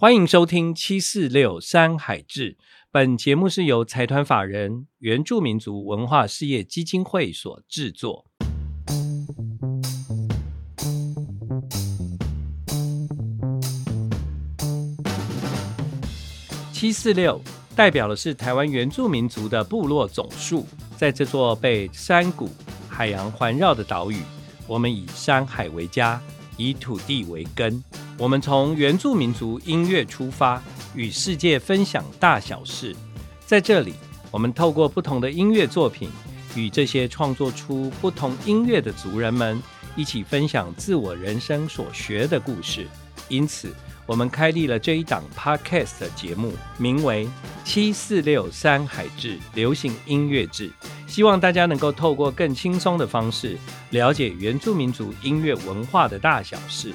欢迎收听七四六山海志。本节目是由财团法人原住民族文化事业基金会所制作。七四六代表的是台湾原住民族的部落总数，在这座被山谷、海洋环绕的岛屿，我们以山海为家，以土地为根。我们从原住民族音乐出发，与世界分享大小事。在这里，我们透过不同的音乐作品，与这些创作出不同音乐的族人们一起分享自我人生所学的故事。因此，我们开立了这一档 Podcast 的节目，名为《七四六山海志流行音乐志》，希望大家能够透过更轻松的方式，了解原住民族音乐文化的大小事。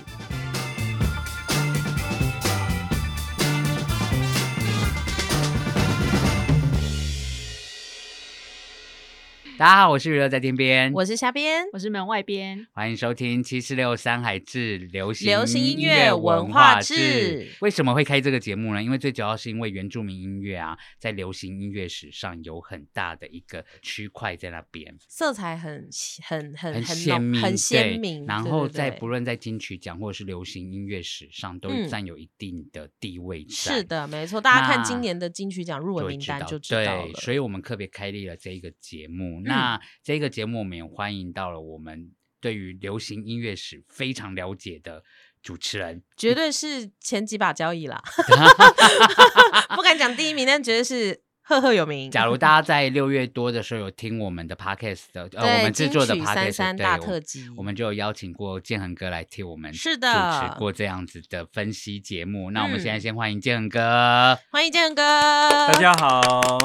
大家好，我是娱乐在天边，我是虾边，我是门外边，欢迎收听七四六山海志流行流行音乐文化志。为什么会开这个节目呢？因为最主要是因为原住民音乐啊，在流行音乐史上有很大的一个区块在那边，色彩很很很很鲜明，很鲜明。然后在不论在金曲奖或者是流行音乐史上，都占有一定的地位。是的，没错。大家看今年的金曲奖入围名单就知道了。对，所以我们特别开立了这一个节目。那这个节目，我们也欢迎到了我们对于流行音乐史非常了解的主持人，绝对是前几把交椅啦，不敢讲第一名，但绝对是。赫赫有名。假如大家在六月多的时候有听我们的 podcast 的，呃，我们制作的 podcast，大特辑，我们就有邀请过建恒哥来替我们是的主持过这样子的分析节目。那我们现在先欢迎建恒哥，欢迎建恒哥，大家好，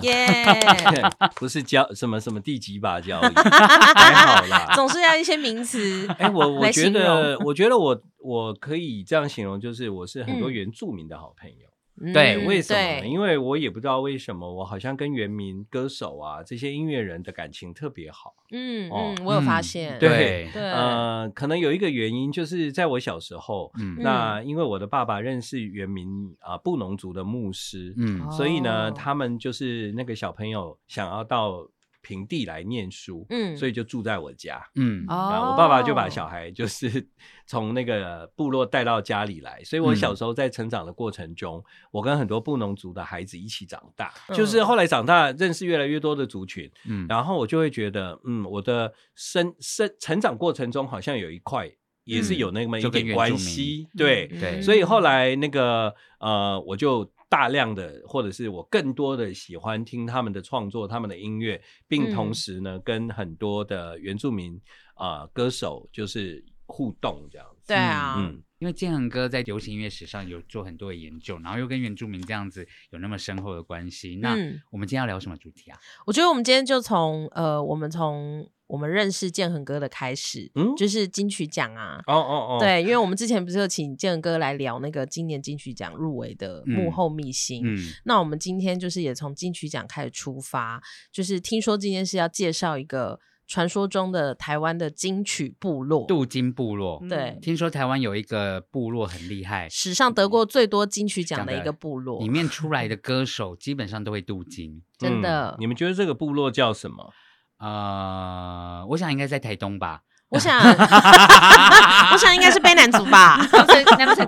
耶，不是教什么什么第几把交椅，还好啦，总是要一些名词。哎，我我觉得，我觉得我我可以这样形容，就是我是很多原住民的好朋友。对，为什么？因为我也不知道为什么，我好像跟原民歌手啊这些音乐人的感情特别好。嗯嗯，我有发现。对对，呃，可能有一个原因，就是在我小时候，那因为我的爸爸认识原民啊布农族的牧师，嗯，所以呢，他们就是那个小朋友想要到。平地来念书，嗯，所以就住在我家，嗯，我爸爸就把小孩就是 从那个部落带到家里来，所以我小时候在成长的过程中，我跟很多布农族的孩子一起长大，就是后来长大认识越来越多的族群，嗯，然后我就会觉得，嗯，我的生生成长过程中好像有一块也是有那么一点关系，对对，所以后来那个呃，我就。大量的，或者是我更多的喜欢听他们的创作，他们的音乐，并同时呢，跟很多的原住民啊歌手就是互动这样子。对啊，嗯，因为建恒哥在流行音乐史上有做很多的研究，然后又跟原住民这样子有那么深厚的关系。那我们今天要聊什么主题啊？我觉得我们今天就从呃，我们从。我们认识建恒哥的开始，嗯，就是金曲奖啊，哦哦哦，对，因为我们之前不是有请建恒哥来聊那个今年金曲奖入围的幕后秘辛，嗯，那我们今天就是也从金曲奖开始出发，就是听说今天是要介绍一个传说中的台湾的金曲部落——镀金部落。对，听说台湾有一个部落很厉害，史上得过最多金曲奖的一个部落，里面出来的 歌手基本上都会镀金，真的。你们觉得这个部落叫什么？呃，我想应该在台东吧。我想，我想应该是卑南族吧。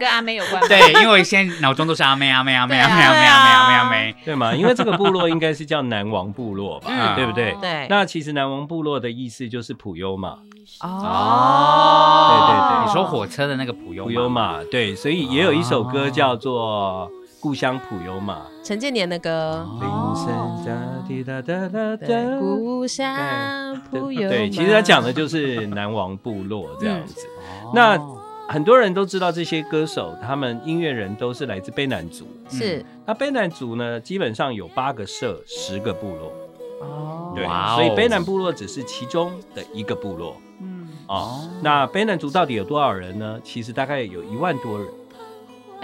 跟阿妹有关？对，因为我现在脑中都是阿妹，阿妹，阿妹，阿妹，阿妹，阿妹，阿妹，对吗？因为这个部落应该是叫南王部落吧，对不对？对。那其实南王部落的意思就是普悠嘛。哦。对对对，你说火车的那个普悠。普悠嘛，对，所以也有一首歌叫做。故乡普悠嘛，陈建年的歌。故乡普悠。对，其实他讲的就是南王部落这样子。那很多人都知道这些歌手，他们音乐人都是来自卑南族。是。那卑南族呢，基本上有八个社，十个部落。哦。对，所以卑南部落只是其中的一个部落。嗯。哦。那卑南族到底有多少人呢？其实大概有一万多人。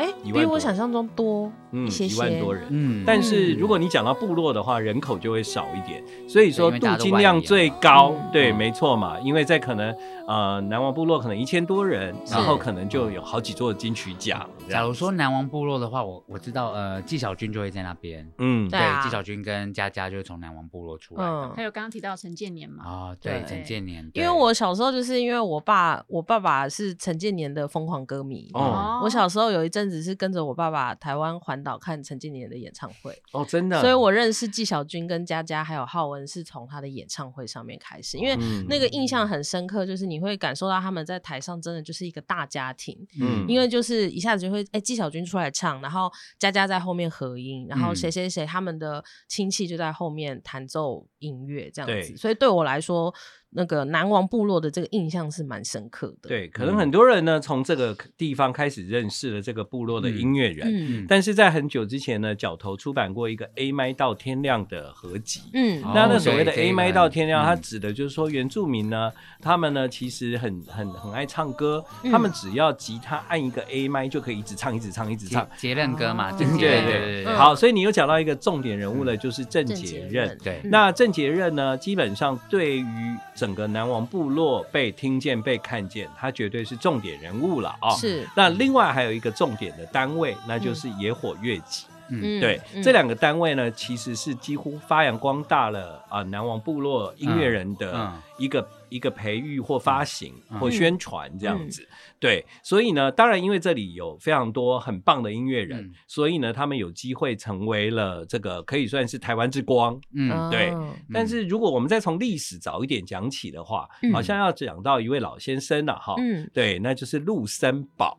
哎，比我想象中多一些一万多人。嗯，但是如果你讲到部落的话，人口就会少一点。所以说，镀金量最高，对，没错嘛。因为在可能呃南王部落可能一千多人，然后可能就有好几座金曲奖。假如说南王部落的话，我我知道呃纪晓君就会在那边。嗯，对，纪晓君跟佳佳就是从南王部落出来的。还有刚刚提到陈建年嘛？啊，对，陈建年。因为我小时候就是因为我爸，我爸爸是陈建年的疯狂歌迷。哦，我小时候有一阵子是跟着我爸爸台湾环岛看陈建年的演唱会。哦，真的。所以我认识纪晓君跟佳佳还有浩文是从他的演唱会上面开始，因为那个印象很深刻，就是你会感受到他们在台上真的就是一个大家庭。嗯，因为就是一下子就会哎纪晓君出来唱，然后佳佳在后面合音，然后谁谁谁他们的亲戚就在后面弹奏音乐这样子。所以对我来说。那个南王部落的这个印象是蛮深刻的。对，可能很多人呢从这个地方开始认识了这个部落的音乐人。嗯，但是在很久之前呢，角头出版过一个 A 麦到天亮的合集。嗯，那那所谓的 A 麦到天亮，它指的就是说原住民呢，他们呢其实很很很爱唱歌，他们只要吉他按一个 A 麦就可以一直唱，一直唱，一直唱。杰任歌嘛，对对对对。好，所以你又讲到一个重点人物了，就是郑杰任。对，那郑杰任呢，基本上对于整个南王部落被听见、被看见，他绝对是重点人物了啊！是。那另外还有一个重点的单位，那就是野火乐集。嗯，对，这两个单位呢，其实是几乎发扬光大了啊，南王部落音乐人的一个一个培育或发行或宣传这样子。对，所以呢，当然因为这里有非常多很棒的音乐人，所以呢，他们有机会成为了这个可以算是台湾之光。嗯，对。但是如果我们再从历史早一点讲起的话，好像要讲到一位老先生了哈。嗯，对，那就是陆森堡。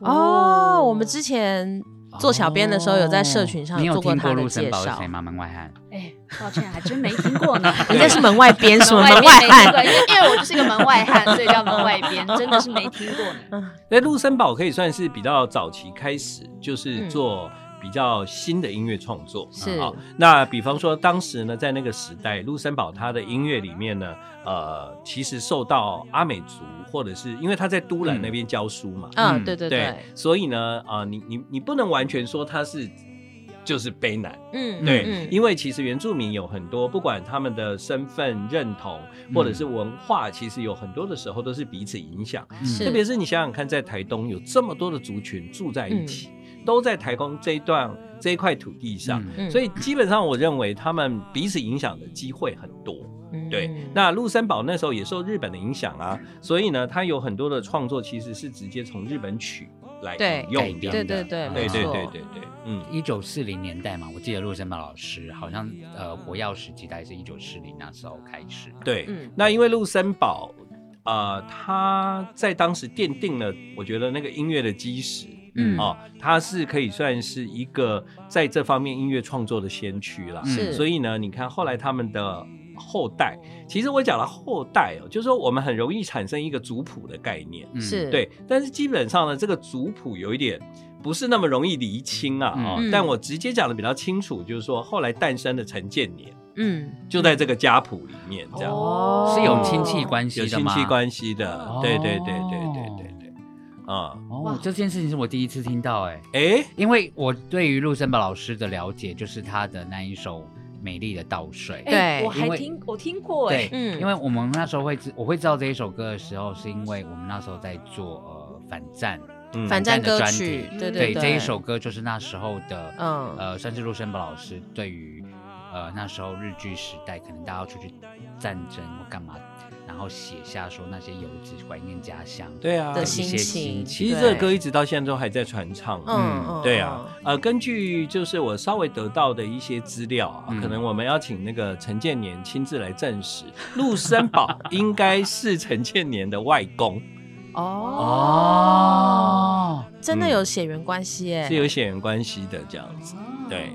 哦，我们之前。做小编的时候，有在社群上做过他的介绍。吗？门外汉？哎，抱歉，还真没听过呢。人家是门外边，什么门外汉？因为因为我就是一个门外汉，所以叫门外边，真的是没听过呢。那陆森堡可以算是比较早期开始，就是做比较新的音乐创作。是。啊，那比方说当时呢，在那个时代，陆森堡他的音乐里面呢，呃，其实受到阿美族。或者是因为他在都兰那边教书嘛，嗯，对对对，所以呢，啊，你你你不能完全说他是就是卑南，嗯，对，因为其实原住民有很多，不管他们的身份认同或者是文化，其实有很多的时候都是彼此影响，特别是你想想看，在台东有这么多的族群住在一起，都在台东这一段这一块土地上，所以基本上我认为他们彼此影响的机会很多。对，那陆森堡那时候也受日本的影响啊，所以呢，他有很多的创作其实是直接从日本曲来用的。对对对，对对对对对，嗯，一九四零年代嘛，我记得陆森堡老师好像呃火药时期大概是一九四零那时候开始。对，那因为陆森堡呃他在当时奠定了我觉得那个音乐的基石，嗯。哦，他是可以算是一个在这方面音乐创作的先驱了。是，所以呢，你看后来他们的。后代，其实我讲了后代哦，就是说我们很容易产生一个族谱的概念，是。对，但是基本上呢，这个族谱有一点不是那么容易厘清啊啊！但我直接讲的比较清楚，就是说后来诞生的陈建年，嗯，就在这个家谱里面，这样哦。是有亲戚关系的有亲戚关系的，对对对对对对对，啊哦，这件事情是我第一次听到，哎。哎，因为我对于陆森堡老师的了解就是他的那一首。美丽的倒水，对，我还听我听过哎，嗯，因为我们那时候会知我会知道这一首歌的时候，是因为我们那时候在做呃反战，反战歌曲，对对对，这一首歌就是那时候的，嗯，呃，算是陆森宝老师对于呃那时候日据时代，可能大家要出去战争或干嘛。然后写下说那些游子怀念家乡对啊的心情，其实这个歌一直到现在都还在传唱。嗯，对啊，呃，根据就是我稍微得到的一些资料啊，可能我们要请那个陈建年亲自来证实，陆森堡 应该是陈建年的外公。哦，真的有血缘关系哎，是有血缘关系的这样子，对。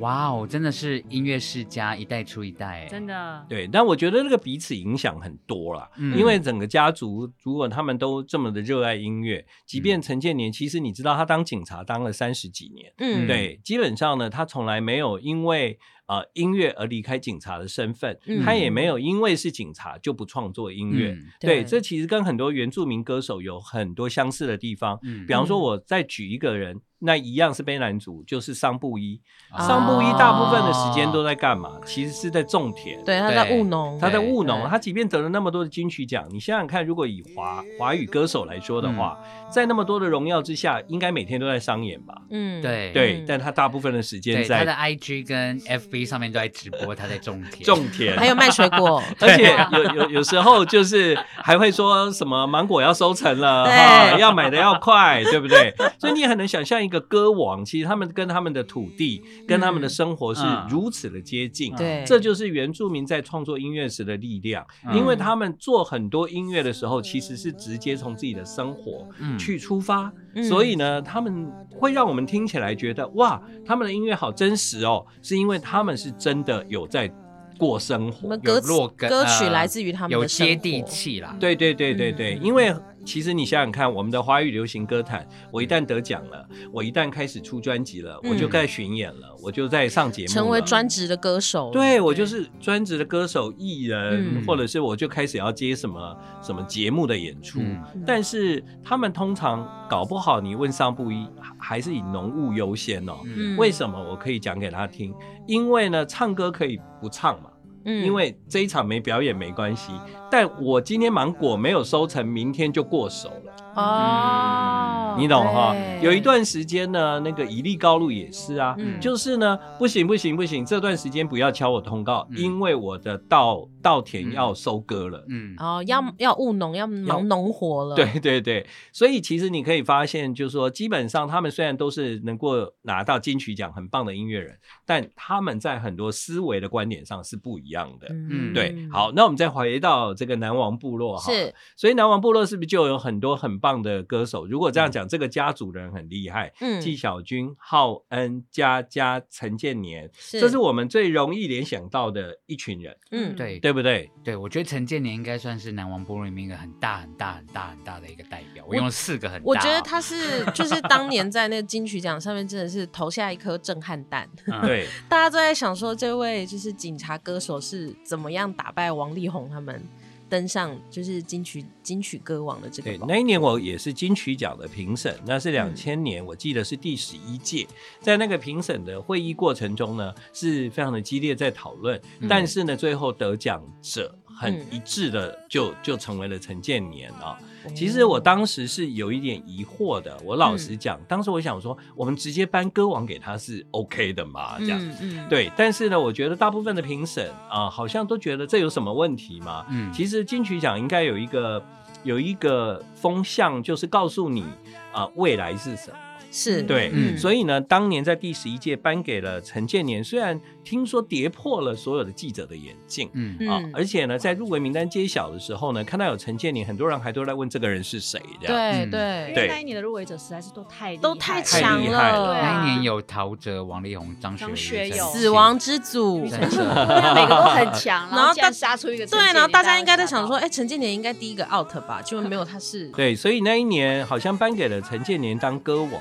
哇哦，真的是音乐世家一代出一代，真的。对，但我觉得那个彼此影响很多啦，因为整个家族如果他们都这么的热爱音乐，即便陈建年，其实你知道他当警察当了三十几年，嗯，对，基本上呢，他从来没有因为呃音乐而离开警察的身份，他也没有因为是警察就不创作音乐。对，这其实跟很多原住民歌手有很多相似的地方。比方说，我再举一个人。那一样是悲男主，就是桑布伊。桑布伊大部分的时间都在干嘛？其实是在种田。对，他在务农。他在务农。他即便得了那么多的金曲奖，你想想看，如果以华华语歌手来说的话，在那么多的荣耀之下，应该每天都在商演吧？嗯，对对。但他大部分的时间在他的 IG 跟 FB 上面都在直播他在种田。种田，还有卖水果，而且有有有时候就是还会说什么芒果要收成了，哈要买的要快，对不对？所以你很能想象一个歌王。其实他们跟他们的土地、跟他们的生活是如此的接近，对，这就是原住民在创作音乐时的力量。因为他们做很多音乐的时候，其实是直接从自己的生活去出发，所以呢，他们会让我们听起来觉得哇，他们的音乐好真实哦，是因为他们是真的有在过生活，歌歌曲来自于他们有接地气啦。对对对对对，因为。其实你想想看，我们的华语流行歌坛，我一旦得奖了，我一旦开始出专辑了，我就该巡演了，我就在上节目，成为专职的歌手。对，我就是专职的歌手、艺人，或者是我就开始要接什么什么节目的演出。但是他们通常搞不好，你问上不一，还是以农务优先哦。为什么？我可以讲给他听，因为呢，唱歌可以不唱嘛。因为这一场没表演没关系，但我今天芒果没有收成，明天就过手。了。哦，你懂哈？有一段时间呢，那个伊利高露也是啊，就是呢，不行不行不行，这段时间不要敲我通告，因为我的稻稻田要收割了，嗯，哦，要要务农，要忙农活了，对对对，所以其实你可以发现，就是说，基本上他们虽然都是能够拿到金曲奖很棒的音乐人，但他们在很多思维的观点上是不一样的，嗯，对。好，那我们再回到这个南王部落哈，是，所以南王部落是不是就有很多很棒的歌手，如果这样讲，这个家族人很厉害。嗯，纪晓君、浩恩、佳佳、陈建年，这是我们最容易联想到的一群人。嗯，对，对不对？对，我觉得陈建年应该算是南王部落里面一个很大、很大、很大、很大的一个代表。我用了四个很大，我觉得他是就是当年在那个金曲奖上面真的是投下一颗震撼弹。对，大家都在想说这位就是警察歌手是怎么样打败王力宏他们。登上就是金曲金曲歌王的这个。对，那一年我也是金曲奖的评审，那是两千年，我记得是第十一届。在那个评审的会议过程中呢，是非常的激烈在讨论，但是呢，最后得奖者很一致的就就成为了陈建年啊。其实我当时是有一点疑惑的，我老实讲，当时我想说，我们直接颁歌王给他是 OK 的嘛？这样，对。但是呢，我觉得大部分的评审啊，好像都觉得这有什么问题吗？嗯，其实金曲奖应该有一个有一个风向，就是告诉你啊，未来是什么。是。对，所以呢，当年在第十一届颁给了陈建年，虽然听说跌破了所有的记者的眼镜，嗯。啊，而且呢，在入围名单揭晓的时候呢，看到有陈建年，很多人还都在问这个人是谁，这样，对对，因为那一年的入围者实在是都太都太强了，那一年有陶喆、王力宏、张学友、死亡之组，每个都很强，然后大杀出一个，对，然后大家应该在想说，哎，陈建年应该第一个 out 吧，就没有，他是对，所以那一年好像颁给了陈建年当歌王。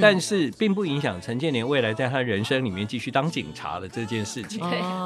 但是并不影响陈建年未来在他人生里面继续当警察的这件事情。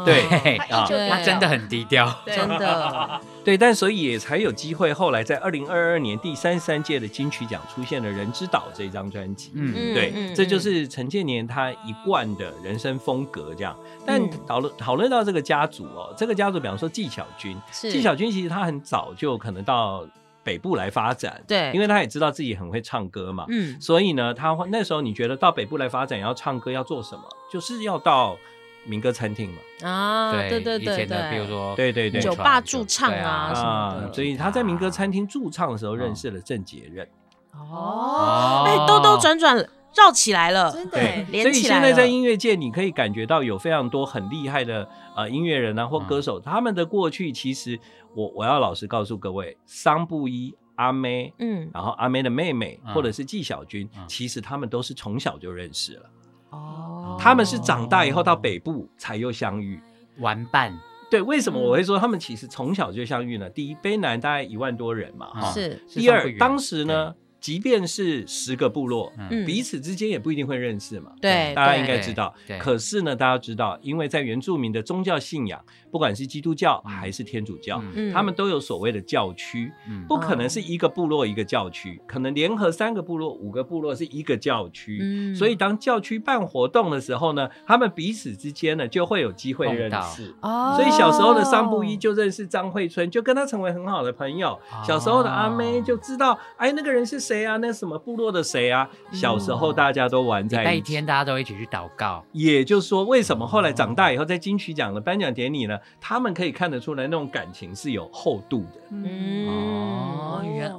对，啊，他真的很低调，真的。对，但所以也才有机会，后来在二零二二年第三十三届的金曲奖出现了《人之岛》这张专辑。嗯，对，这就是陈建年他一贯的人生风格这样。但讨论讨论到这个家族哦，这个家族，比方说纪晓君，纪晓君其实他很早就可能到。北部来发展，对，因为他也知道自己很会唱歌嘛，嗯，所以呢，他那时候你觉得到北部来发展要唱歌要做什么？就是要到民歌餐厅嘛，啊，对对对对，比如说对对对，酒吧驻唱啊什么的，所以他在民歌餐厅驻唱的时候认识了郑杰任，哦，哎，兜兜转转绕起来了，真的，所以现在在音乐界你可以感觉到有非常多很厉害的呃音乐人啊或歌手，他们的过去其实。我我要老实告诉各位，桑布伊、阿妹，嗯，然后阿妹的妹妹，或者是纪晓君，其实他们都是从小就认识了。哦，他们是长大以后到北部才又相遇玩伴。对，为什么我会说他们其实从小就相遇呢？第一，卑南大概一万多人嘛，哈，是。第二，当时呢。即便是十个部落，彼此之间也不一定会认识嘛。对，大家应该知道。可是呢，大家知道，因为在原住民的宗教信仰，不管是基督教还是天主教，他们都有所谓的教区，不可能是一个部落一个教区，可能联合三个部落、五个部落是一个教区。所以当教区办活动的时候呢，他们彼此之间呢就会有机会认识。哦所以小时候的桑布依就认识张惠春，就跟他成为很好的朋友。小时候的阿妹就知道，哎，那个人是谁。谁啊？那什么部落的谁啊？小时候大家都玩在一天，大家都一起去祷告。也就是说，为什么后来长大以后，在金曲奖的颁奖典礼呢？他们可以看得出来，那种感情是有厚度的。嗯，哦，原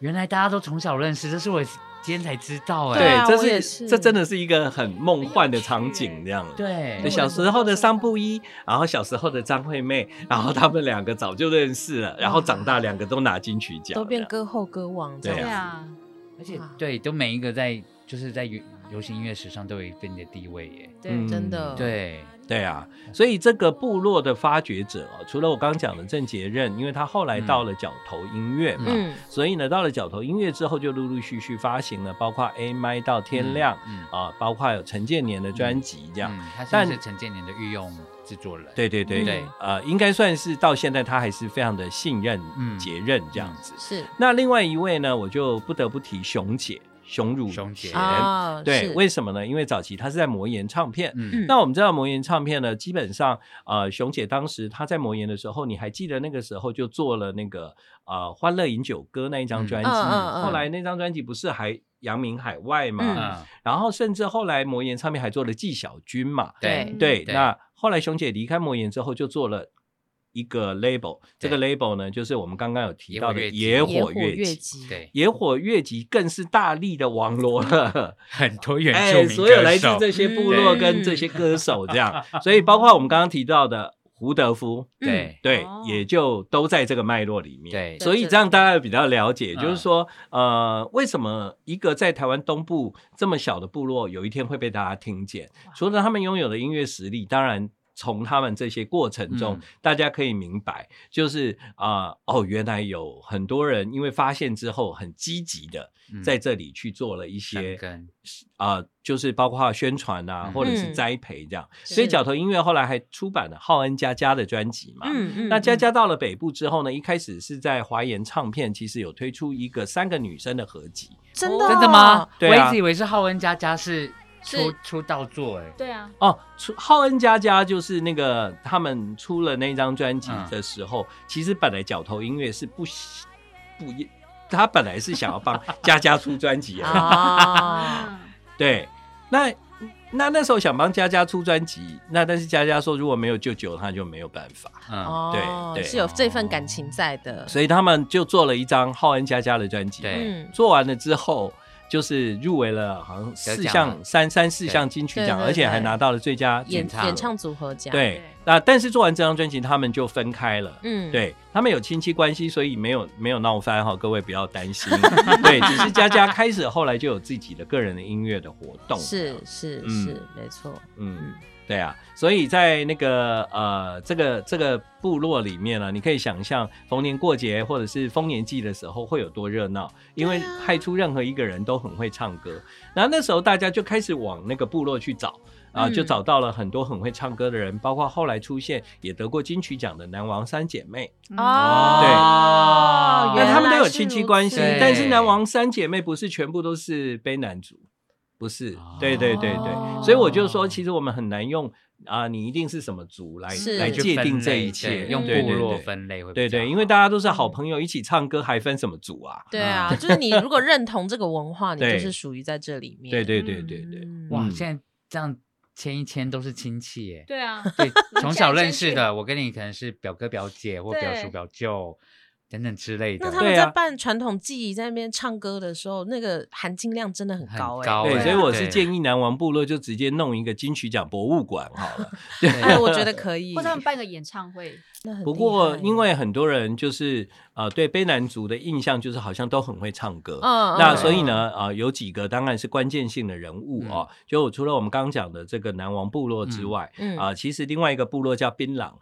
原来大家都从小认识，这是我今天才知道。哎，对，这是这真的是一个很梦幻的场景，这样。对，小时候的桑布伊，然后小时候的张惠妹，然后他们两个早就认识了，然后长大两个都拿金曲奖，都变歌后歌王。对啊。而且对，都每一个在就是在流流行音乐史上都有一定的地位耶。对，真的。对对啊，所以这个部落的发掘者哦，除了我刚刚讲的郑杰任，因为他后来到了角头音乐嘛，所以呢，到了角头音乐之后，就陆陆续续发行了，包括 A M 到天亮啊，包括有陈建年的专辑这样。但是陈建年的御用制作人。对对对对，呃，应该算是到现在他还是非常的信任杰任这样子。是。那另外一位呢，我就不得不提熊姐。熊乳熊姐，对，为什么呢？因为早期他是在魔岩唱片。那我们知道魔岩唱片呢，基本上，呃，熊姐当时她在魔岩的时候，你还记得那个时候就做了那个呃《欢乐饮酒歌》那一张专辑。后来那张专辑不是还扬名海外嘛？然后甚至后来魔岩唱片还做了纪晓君嘛？对对。那后来熊姐离开魔岩之后，就做了。一个 label，这个 label 呢，就是我们刚刚有提到的野火乐集，对，野火乐集更是大力的网罗了。很多原住民所有来自这些部落跟这些歌手这样，所以包括我们刚刚提到的胡德夫，对。对，也就都在这个脉络里面，对，所以这样大家比较了解，就是说，呃，为什么一个在台湾东部这么小的部落，有一天会被大家听见？除了他们拥有的音乐实力，当然。从他们这些过程中，大家可以明白，就是啊，哦，原来有很多人因为发现之后，很积极的在这里去做了一些啊，就是包括宣传啊，或者是栽培这样。所以角头音乐后来还出版了浩恩佳佳的专辑嘛。嗯嗯。那佳佳到了北部之后呢，一开始是在华研唱片，其实有推出一个三个女生的合集。真的？真的吗？我一直以为是浩恩佳佳是。出出道作哎，对啊，哦，出浩恩佳佳就是那个他们出了那张专辑的时候，其实本来角头音乐是不不一，他本来是想要帮 佳佳出专辑啊，对，那那那时候想帮佳佳出专辑，那但是佳佳说如果没有舅舅，他就没有办法，嗯，对对，是有这份感情在的，所以他们就做了一张浩恩佳佳的专辑，对，做完了之后。就是入围了，好像四项三三四项金曲奖，而且还拿到了最佳演演唱组合奖。对，那但是做完这张专辑，他们就分开了。嗯，对他们有亲戚关系，所以没有没有闹翻哈，各位不要担心。对，只是佳佳开始后来就有自己的个人的音乐的活动。是是是，没错。嗯。对啊，所以在那个呃，这个这个部落里面呢，你可以想象逢年过节或者是丰年祭的时候会有多热闹，因为派出任何一个人都很会唱歌。然后那时候大家就开始往那个部落去找啊，就找到了很多很会唱歌的人，包括后来出现也得过金曲奖的南王三姐妹哦，对，那他们都有亲戚关系，但是南王三姐妹不是全部都是卑南族。不是，对对对对，所以我就说，其实我们很难用啊，你一定是什么族来来界定这一切，用部落分类会对对，因为大家都是好朋友，一起唱歌，还分什么族啊？对 啊，就是你如果认同这个文化，你就是属于在这里面。对对对对对，哇，现在这样牵一牵都是亲戚耶。对啊，对，从小认识的，我跟你可能是表哥表姐或表叔表舅。等等之类的。那他们在办传统技艺，在那边唱歌的时候，那个含金量真的很高哎。对，所以我是建议南王部落就直接弄一个金曲奖博物馆好了。哎，我觉得可以。或者他们办个演唱会。不过，因为很多人就是呃对卑南族的印象就是好像都很会唱歌。嗯。那所以呢，呃，有几个当然是关键性的人物哦。就除了我们刚刚讲的这个南王部落之外，啊，其实另外一个部落叫槟榔。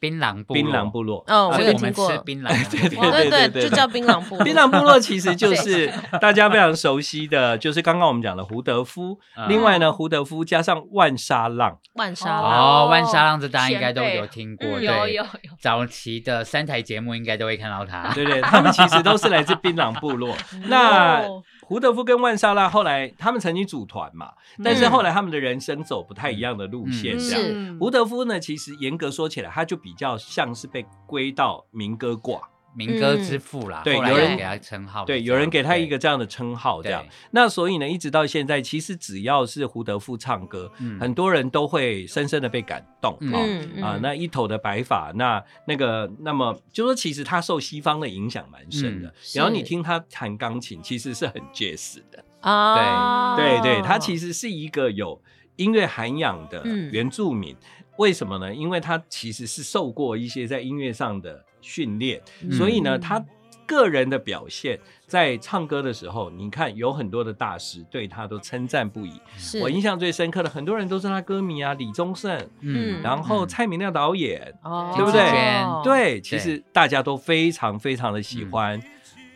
槟榔槟榔部落。哦，我有听过。槟榔，对对对对，就叫槟榔部落。槟榔部落其实就 是大家非常熟悉的，就是刚刚我们讲的胡德夫。另外呢，胡德夫加上万沙浪，万沙浪哦，万沙浪这大家应该都有听过，有有有。早期的三台节目应该都会看到他。对对，他们其实都是来自槟榔部落。那胡德夫跟万莎拉后来他们曾经组团嘛，但是后来他们的人生走不太一样的路线。这样，胡德夫呢，其实严格说起来，他就比较像是被归到民歌挂。民歌之父啦，对，有人给他称号，对，有人给他一个这样的称号，这样。那所以呢，一直到现在，其实只要是胡德夫唱歌，很多人都会深深的被感动啊啊！那一头的白发，那那个，那么就说，其实他受西方的影响蛮深的。然后你听他弹钢琴，其实是很 jazz 的啊，对对对，他其实是一个有音乐涵养的原住民。为什么呢？因为他其实是受过一些在音乐上的。训练，所以呢，他个人的表现在唱歌的时候，你看有很多的大师对他都称赞不已。我印象最深刻的，很多人都是他歌迷啊，李宗盛，嗯，然后蔡明亮导演，对不对？对，其实大家都非常非常的喜欢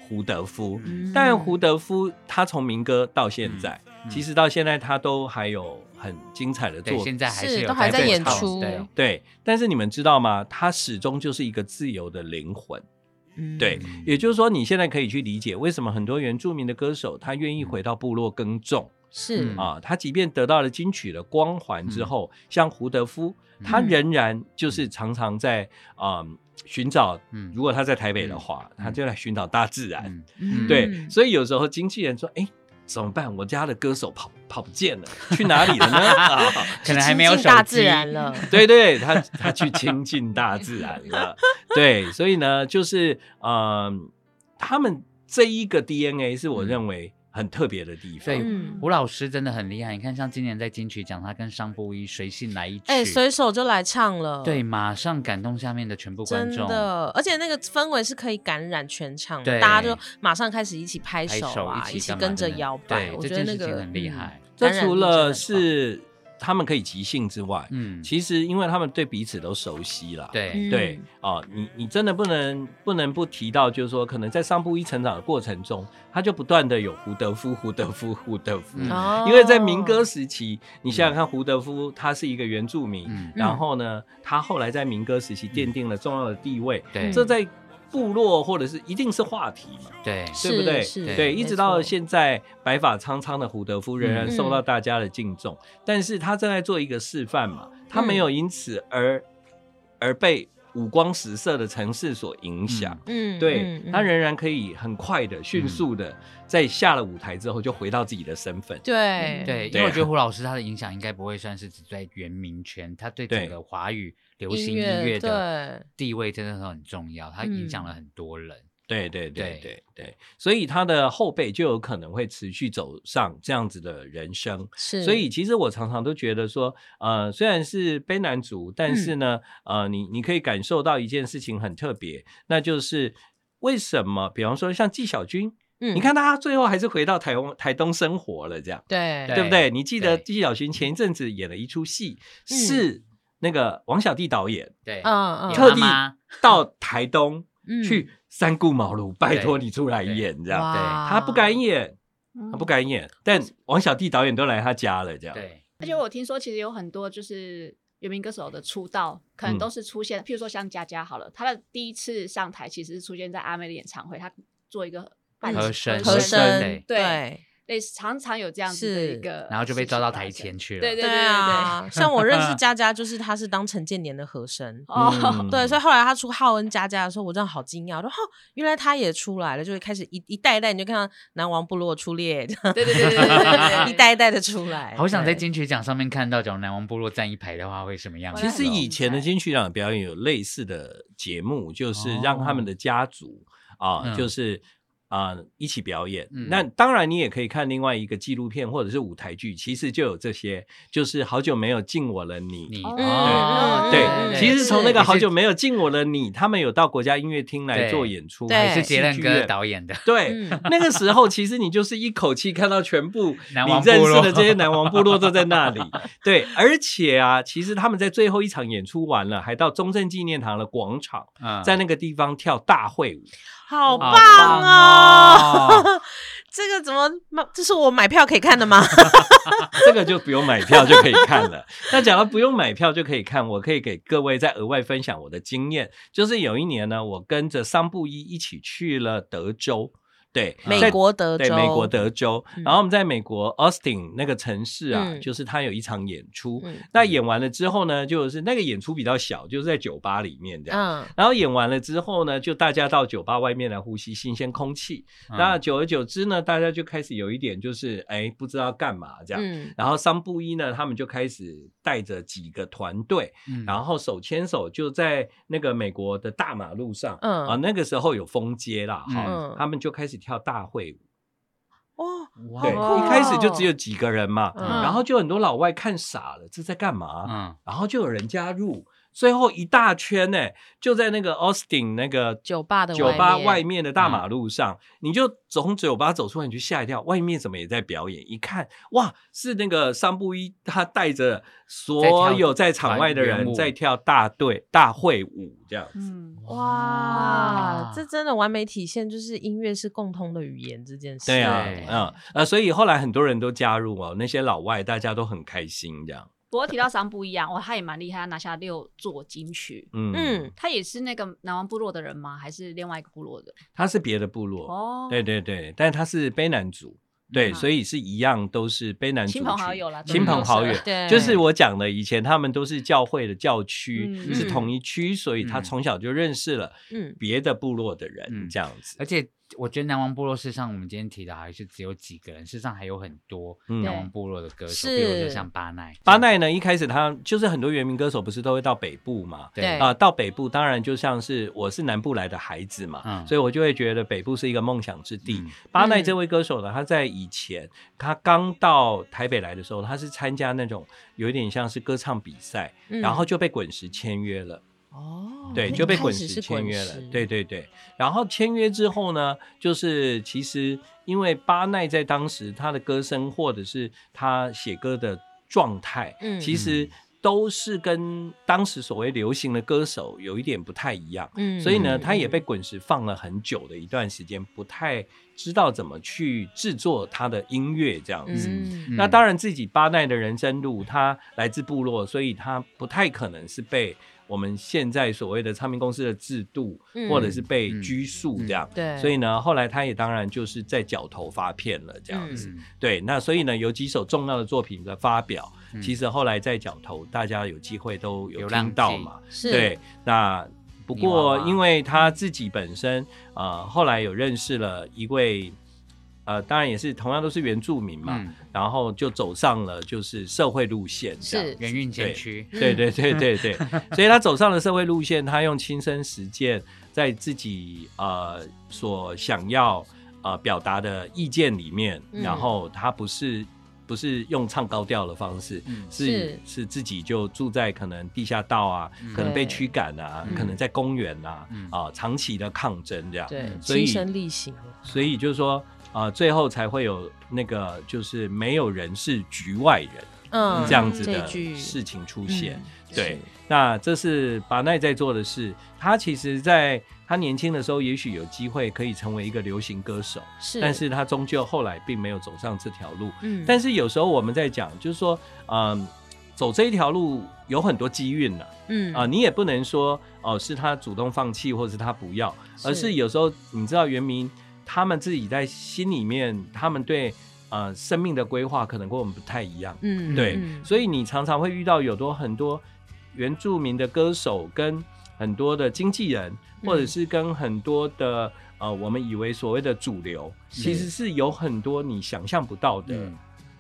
胡德夫。但胡德夫他从民歌到现在，其实到现在他都还有。很精彩的作，现在还是都还在演出，对。但是你们知道吗？他始终就是一个自由的灵魂，对。也就是说，你现在可以去理解为什么很多原住民的歌手他愿意回到部落耕种，是啊。他即便得到了金曲的光环之后，像胡德夫，他仍然就是常常在啊寻找。如果他在台北的话，他就来寻找大自然，对。所以有时候经纪人说：“哎。”怎么办？我家的歌手跑跑不见了，去哪里了呢？可能还没有大自然了。对对，他他去亲近大自然了。对，所以呢，就是嗯，他们这一个 DNA 是我认为。很特别的地方，对，吴老师真的很厉害。你看，像今年在金曲奖，他跟商布衣随性来一曲，哎，随手就来唱了，对，马上感动下面的全部观众，真的，而且那个氛围是可以感染全场，大家就马上开始一起拍手啊，一起跟着摇摆。我觉得那个很厉害。这除了是。他们可以即兴之外，嗯，其实因为他们对彼此都熟悉了，对。对啊，你你真的不能不能不提到，就是说可能在桑布伊成长的过程中，他就不断的有胡德夫、胡德夫、胡德夫，因为在民歌时期，你想想看，胡德夫他是一个原住民，然后呢，他后来在民歌时期奠定了重要的地位，对，这在。部落或者是一定是话题嘛？对，对不对？对，一直到现在，白发苍苍的胡德夫仍然受到大家的敬重。但是他正在做一个示范嘛，他没有因此而而被五光十色的城市所影响。嗯，对他仍然可以很快的、迅速的，在下了舞台之后就回到自己的身份。对对，因为我觉得胡老师他的影响应该不会算是只在原民圈，他对整个华语。流行音乐的地位真的是很重要，它影响了很多人。对对对对对，所以他的后辈就有可能会持续走上这样子的人生。是，所以其实我常常都觉得说，呃，虽然是悲男族，但是呢，呃，你你可以感受到一件事情很特别，那就是为什么？比方说像纪晓君，嗯，你看他最后还是回到台湾台东生活了，这样对对不对？你记得纪晓君前一阵子演了一出戏是。那个王小弟导演，对，嗯嗯，特地到台东 去三顾茅庐，拜托你出来演，这样，对，他不敢演，他不敢演，但王小弟导演都来他家了，这样，对。而且我听说，其实有很多就是原名歌手的出道，可能都是出现，譬如说像佳佳好了，他的第一次上台其实是出现在阿妹的演唱会，他做一个和声，和声，对。类似常常有这样子的一个，然后就被抓到台前去了。对对对啊！像我认识佳佳，就是他是当陈建年的和声哦。对，所以后来他出浩恩佳佳的时候，我真的好惊讶，说哦，原来他也出来了，就会开始一一代一代，你就看到南王部落出列，对对对对对，一代一代的出来。好想在金曲奖上面看到，假如南王部落站一排的话，会什么样？其实以前的金曲奖表演有类似的节目，就是让他们的家族啊，就是。啊，一起表演。那当然，你也可以看另外一个纪录片或者是舞台剧，其实就有这些，就是好久没有敬我了你。对，其实从那个好久没有敬我了你，他们有到国家音乐厅来做演出，还是杰伦哥导演的。对，那个时候其实你就是一口气看到全部 你认识的这些南王部落都在那里。对，而且啊，其实他们在最后一场演出完了，还到中正纪念堂的广场，在那个地方跳大会舞。好棒哦！这个怎么？这是我买票可以看的吗？这个就不用买票就可以看了。那讲到不用买票就可以看，我可以给各位再额外分享我的经验。就是有一年呢，我跟着桑布伊一起去了德州。对，美国德州，对美国德州。然后我们在美国 Austin 那个城市啊，就是他有一场演出。那演完了之后呢，就是那个演出比较小，就是在酒吧里面这样。然后演完了之后呢，就大家到酒吧外面来呼吸新鲜空气。那久而久之呢，大家就开始有一点就是哎，不知道干嘛这样。然后桑布伊呢，他们就开始带着几个团队，然后手牵手就在那个美国的大马路上。嗯啊，那个时候有封街啦，哈，他们就开始。跳大会舞，哇，对，一开始就只有几个人嘛，然后就很多老外看傻了，这在干嘛？嗯，然后就有人加入。最后一大圈呢，就在那个 Austin 那个酒吧的酒吧外面的大马路上，你就从酒吧走出来，你就吓一跳，外面怎么也在表演？一看，哇，是那个桑布伊，他带着所有在场外的人在跳大队大会舞，这样子。哇，这真的完美体现，就是音乐是共通的语言这件事。对啊，嗯呃，所以后来很多人都加入哦，那些老外大家都很开心这样。不过提到桑不一样，哇，他也蛮厉害，他拿下六座金曲。嗯，他也是那个南王部落的人吗？还是另外一个部落的？他是别的部落哦。对对对，但他是卑南族，对，所以是一样，都是卑南族。亲朋好友啦，亲朋好友。对，就是我讲的，以前他们都是教会的教区，是同一区，所以他从小就认识了别的部落的人，这样子，而且。我觉得南王部落事实上，我们今天提的还是只有几个人，事实上还有很多南王部落的歌手，比如说像巴奈。巴奈呢，一开始他就是很多原名歌手，不是都会到北部嘛？对啊，到北部当然就像是我是南部来的孩子嘛，所以我就会觉得北部是一个梦想之地。巴奈这位歌手呢，他在以前他刚到台北来的时候，他是参加那种有一点像是歌唱比赛，然后就被滚石签约了。哦，对，就被滚石签约了。对对对，然后签约之后呢，就是其实因为巴奈在当时他的歌声或者是他写歌的状态，嗯，其实都是跟当时所谓流行的歌手有一点不太一样，嗯，所以呢，他也被滚石放了很久的一段时间，不太知道怎么去制作他的音乐这样子。那当然，自己巴奈的人生路，他来自部落，所以他不太可能是被。我们现在所谓的唱片公司的制度，或者是被拘束这样，对，所以呢，后来他也当然就是在角头发片了这样子，对，那所以呢，有几首重要的作品的发表，其实后来在角头大家有机会都有听到嘛，对，那不过因为他自己本身呃，后来有认识了一位。呃，当然也是同样都是原住民嘛，然后就走上了就是社会路线，是原运街区，对对对对对，所以他走上了社会路线，他用亲身实践，在自己呃所想要呃表达的意见里面，然后他不是不是用唱高调的方式，是是自己就住在可能地下道啊，可能被驱赶啊，可能在公园啊啊长期的抗争这样，对，亲身力行，所以就是说。啊，最后才会有那个，就是没有人是局外人，嗯，这样子的事情出现。对，那这是巴奈在做的事。他其实在他年轻的时候，也许有机会可以成为一个流行歌手，是，但是他终究后来并没有走上这条路。嗯，但是有时候我们在讲，就是说，嗯，走这一条路有很多机运呢。嗯，啊，你也不能说哦，是他主动放弃，或者是他不要，而是有时候你知道，原名。他们自己在心里面，他们对呃生命的规划可能跟我们不太一样，嗯，对，所以你常常会遇到有多很多原住民的歌手跟很多的经纪人，或者是跟很多的呃我们以为所谓的主流，其实是有很多你想象不到的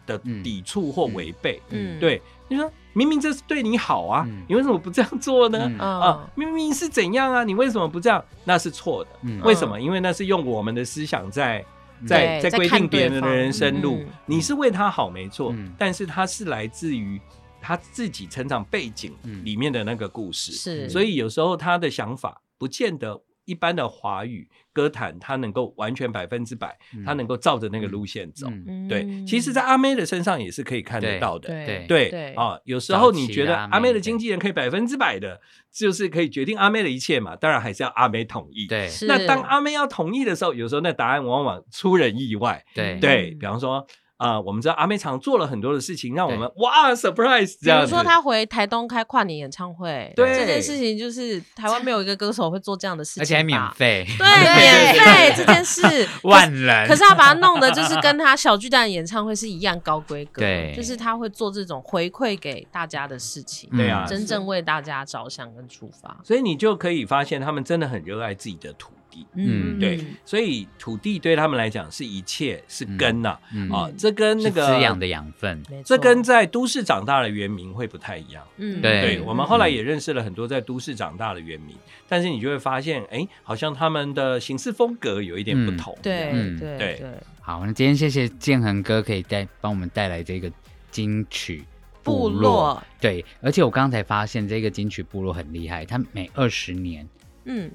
的抵触或违背。嗯，对，你说明明这是对你好啊，你为什么不这样做呢？啊，明明是怎样啊，你为什么不这样？那是错的。为什么？因为那是用我们的思想在在在规定别人的人生路。你是为他好没错，但是他是来自于他自己成长背景里面的那个故事。是，所以有时候他的想法不见得。一般的华语歌坛，他能够完全百分之百，他能够照着那个路线走。对，其实，在阿妹的身上也是可以看得到的。对对啊，有时候你觉得阿妹的经纪人可以百分之百的，就是可以决定阿妹的一切嘛？当然还是要阿妹同意。对，那当阿妹要同意的时候，有时候那答案往往出人意外。对对，比方说。啊，我们知道阿妹常做了很多的事情，让我们哇 surprise。比如说他回台东开跨年演唱会，对这件事情就是台湾没有一个歌手会做这样的事情，而且还免费，对免费这件事 万人。可是他把它弄的就是跟他小巨蛋演唱会是一样高规格，对，就是他会做这种回馈给大家的事情，对啊，真正为大家着想跟出发，所以你就可以发现他们真的很热爱自己的土。嗯，对，所以土地对他们来讲是一切，是根呐，啊，这跟那个滋养的养分，这跟在都市长大的原民会不太一样。嗯，对，我们后来也认识了很多在都市长大的原民，但是你就会发现，哎，好像他们的行事风格有一点不同。对，对，对，好，那今天谢谢建恒哥可以带帮我们带来这个金曲部落。对，而且我刚才发现这个金曲部落很厉害，他每二十年，嗯，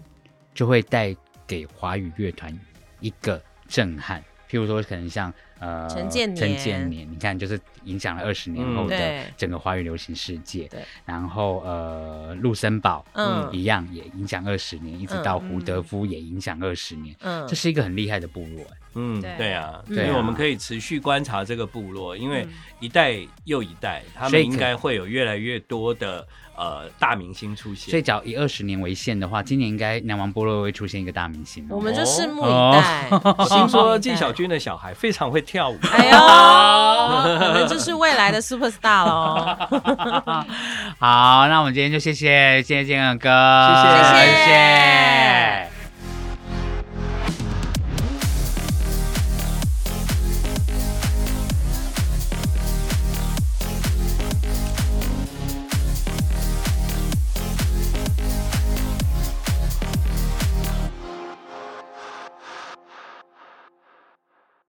就会带。给华语乐团一个震撼，譬如说，可能像呃陈建陈建年，你看，就是影响了二十年后的整个华语流行世界。对，然后呃，陆森堡嗯。一样也影响二十年，一直到胡德夫也影响二十年。嗯，这是一个很厉害的部落。嗯，对。啊，所以我们可以持续观察这个部落，因为一代又一代，他们应该会有越来越多的。呃，大明星出现，所以只要以二十年为限的话，今年应该南王波洛会出现一个大明星。我们就拭目以待。听说纪晓君的小孩非常会跳舞，哎呦，可能就是未来的 super star 喽。好，那我们今天就谢谢谢谢建哥，谢谢谢谢。